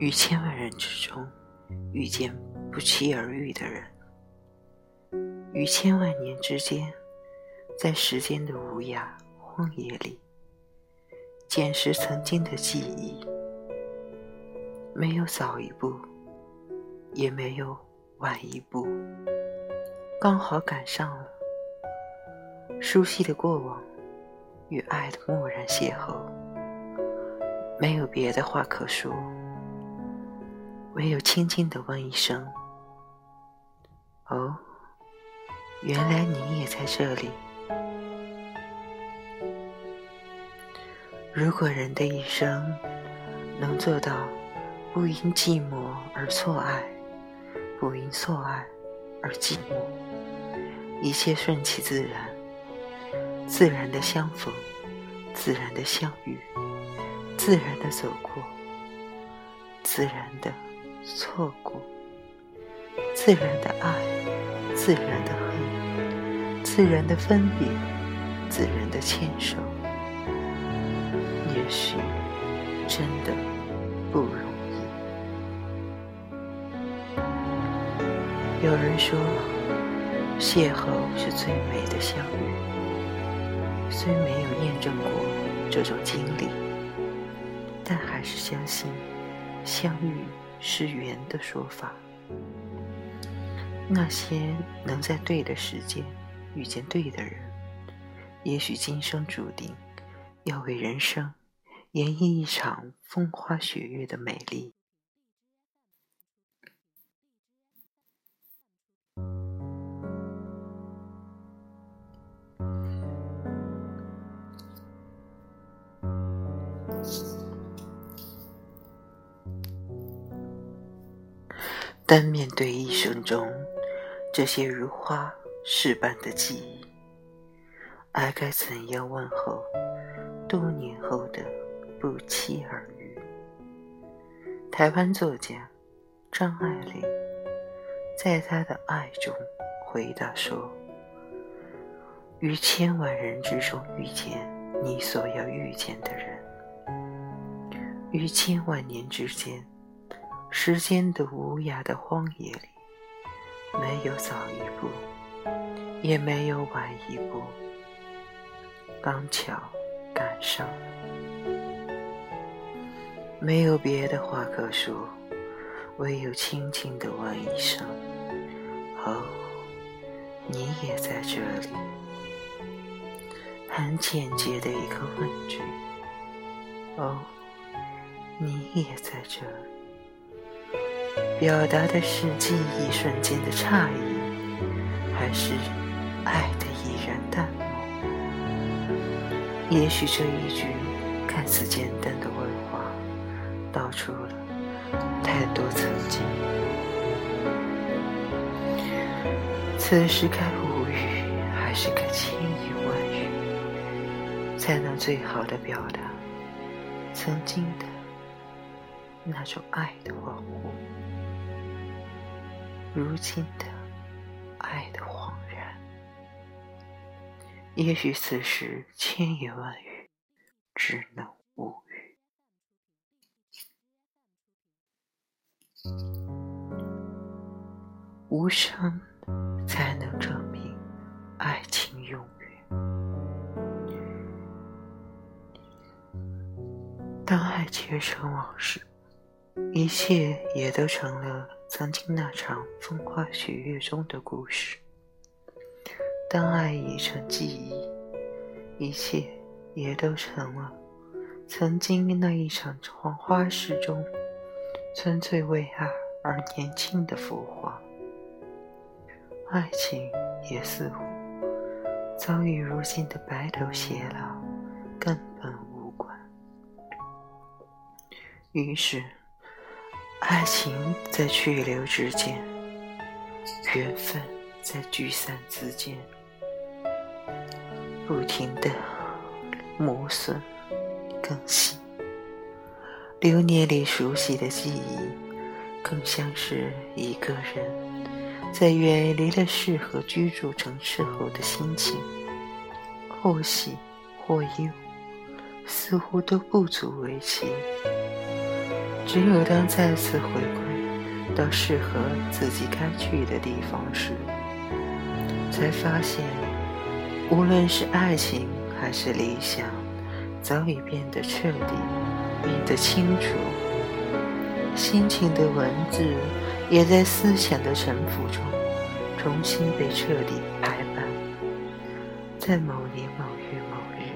于千万人之中遇见不期而遇的人，于千万年之间，在时间的无涯荒野里，捡拾曾经的记忆，没有早一步，也没有晚一步，刚好赶上了熟悉的过往与爱的蓦然邂逅，没有别的话可说。唯有轻轻的问一声：“哦，原来你也在这里。”如果人的一生能做到不因寂寞而错爱，不因错爱而寂寞，一切顺其自然，自然的相逢，自然的相遇，自然的走过，自然的。错过，自然的爱，自然的恨，自然的分别，自然的牵手，也许真的不容易。有人说，邂逅是最美的相遇，虽没有验证过这种经历，但还是相信相遇。是缘的说法。那些能在对的时间遇见对的人，也许今生注定要为人生演绎一场风花雪月的美丽。但面对一生中这些如花似般的记忆，爱该怎样问候多年后的不期而遇？台湾作家张爱玲在她的爱中回答说：“于千万人之中遇见你所要遇见的人，于千万年之间。”时间的无涯的荒野里，没有早一步，也没有晚一步，刚巧赶上了。没有别的话可说，唯有轻轻的问一声：“哦，你也在这里。”很简洁的一个问句：“哦，你也在这里。”表达的是记忆瞬间的诧异，还是爱的已然淡漠？也许这一句看似简单的问话，道出了太多曾经。此时该无语，还是该千言万语，才能最好的表达曾经的那种爱的恍惚？如今的爱的恍然，也许此时千言万语只能无语。无声才能证明爱情永远。当爱结成往事，一切也都成了。曾经那场风花雪月中的故事，当爱已成记忆，一切也都成了曾经那一场黄花市中纯粹为爱而年轻的浮华。爱情也似乎早与如今的白头偕老根本无关。于是。爱情在去留之间，缘分在聚散之间，不停的磨损更新。流年里熟悉的记忆，更像是一个人在远离了适合居住城市后的心情，或喜或忧，似乎都不足为奇。只有当再次回归到适合自己该去的地方时，才发现，无论是爱情还是理想，早已变得彻底，变得清楚。心情的文字，也在思想的沉浮中，重新被彻底排版。在某年某月某日，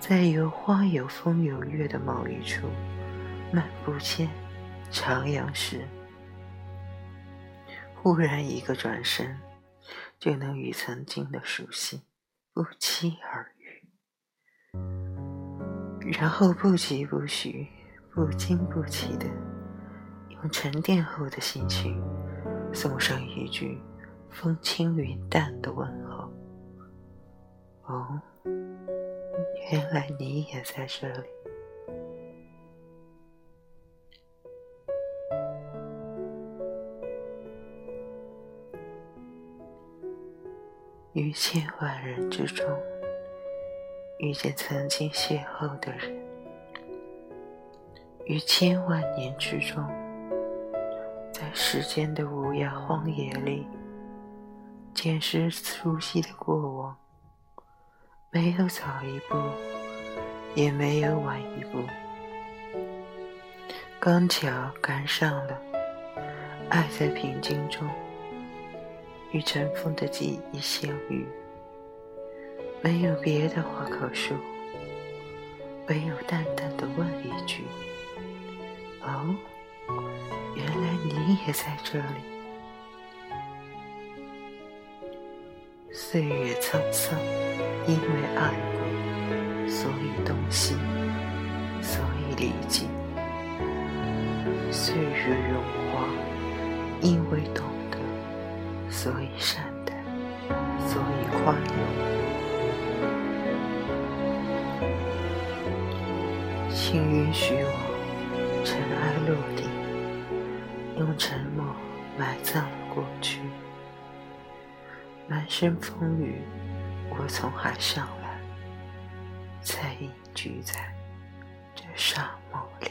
在有花有风有月的某一处，漫步间，徜徉时，忽然一个转身，就能与曾经的熟悉不期而遇，然后不疾不徐、不惊不起的。用沉淀后的心情，送上一句风轻云淡的问候。哦，原来你也在这里。于千万人之中，遇见曾经邂逅的人；于千万年之中。在时间的无涯荒野里，捡拾熟悉的过往，没有早一步，也没有晚一步，刚巧赶上了。爱在平静中，与尘封的记忆相遇，没有别的话可说，唯有淡淡的问一句：“哦。”原来你也在这里。岁月沧桑，因为爱过，所以动心，所以历尽；岁月荣华，因为懂，所以善待，所以宽容。请允许我尘埃落定。用沉默埋葬了过去，满身风雨，我从海上来，才隐居在这沙漠里。